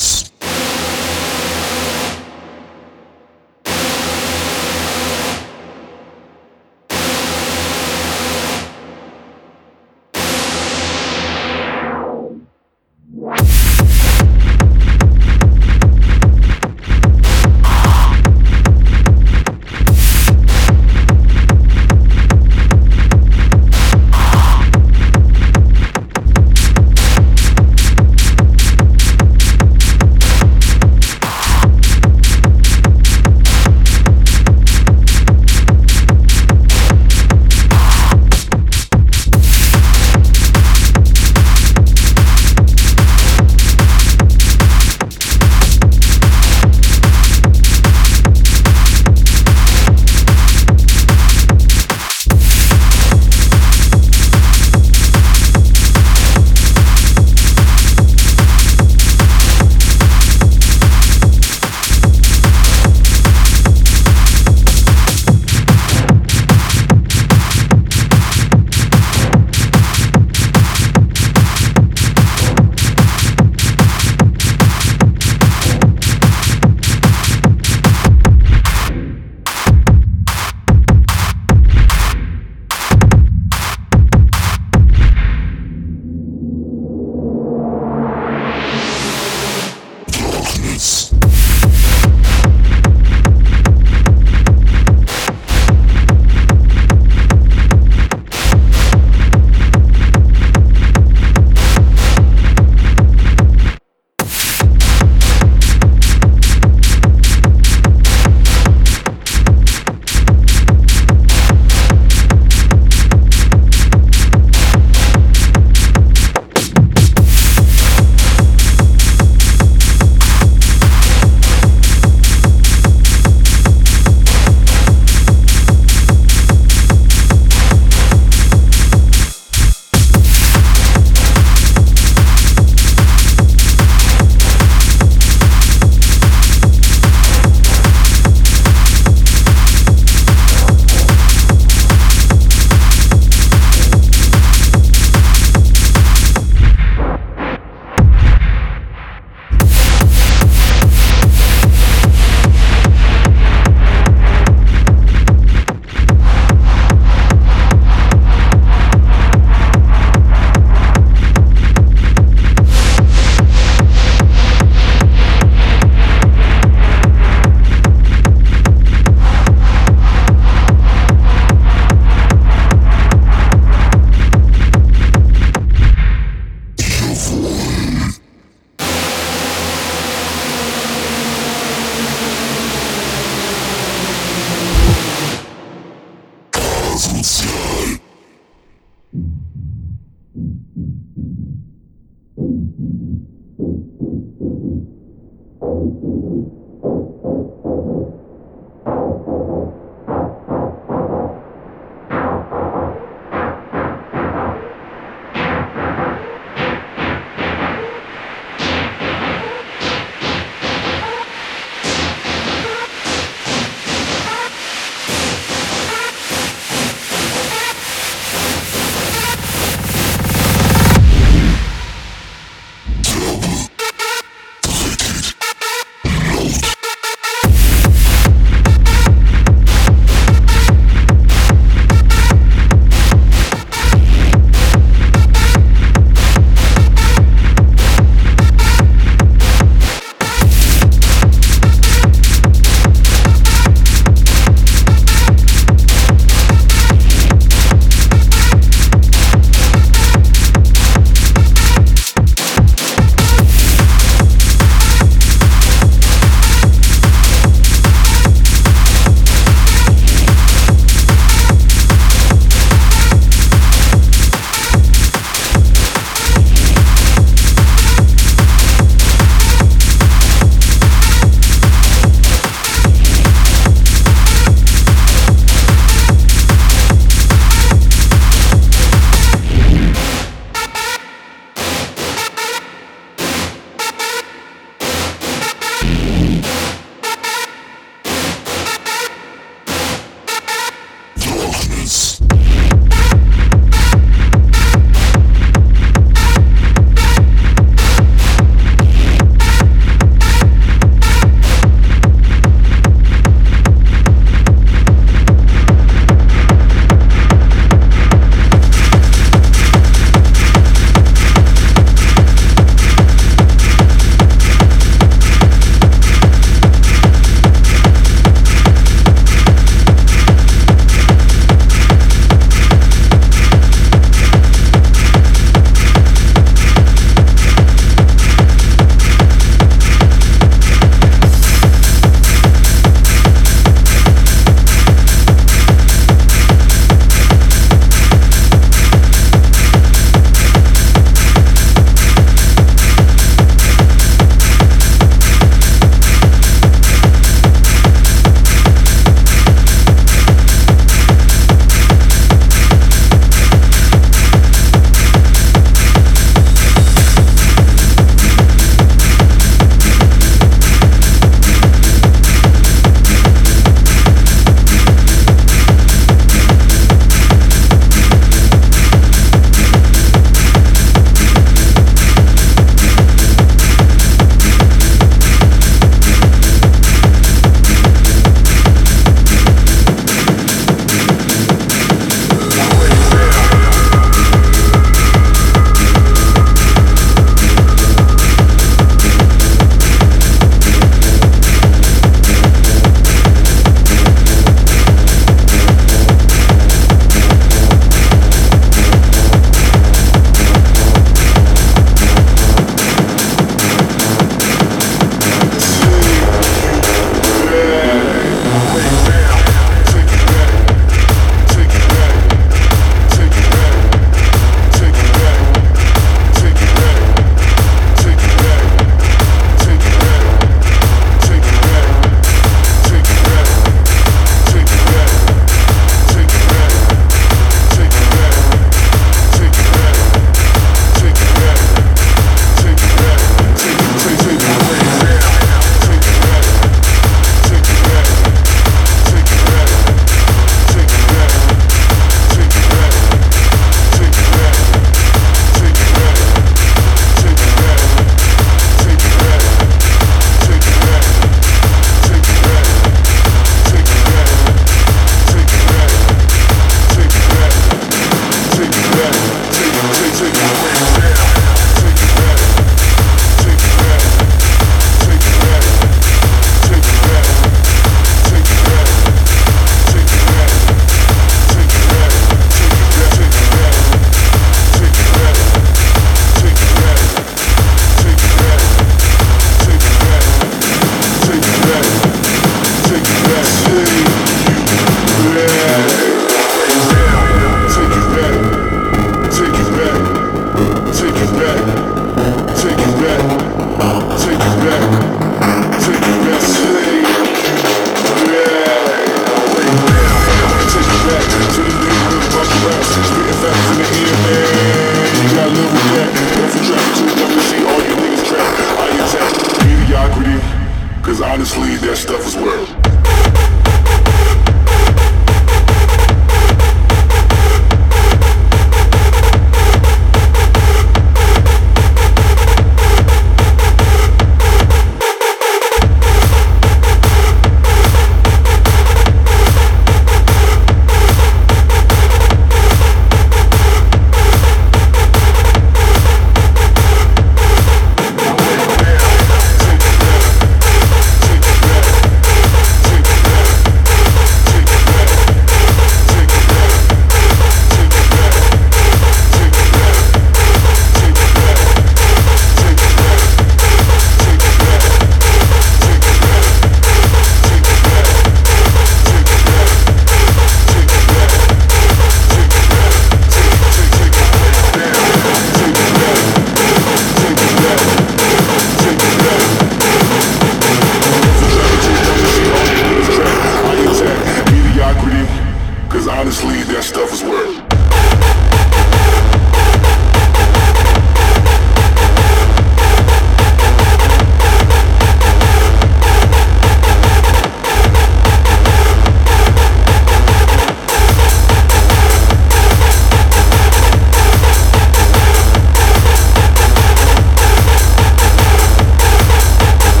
Records.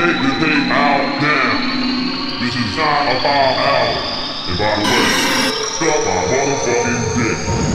Take the thing out now. This is not a about out. And by the way, suck my motherfucking dick.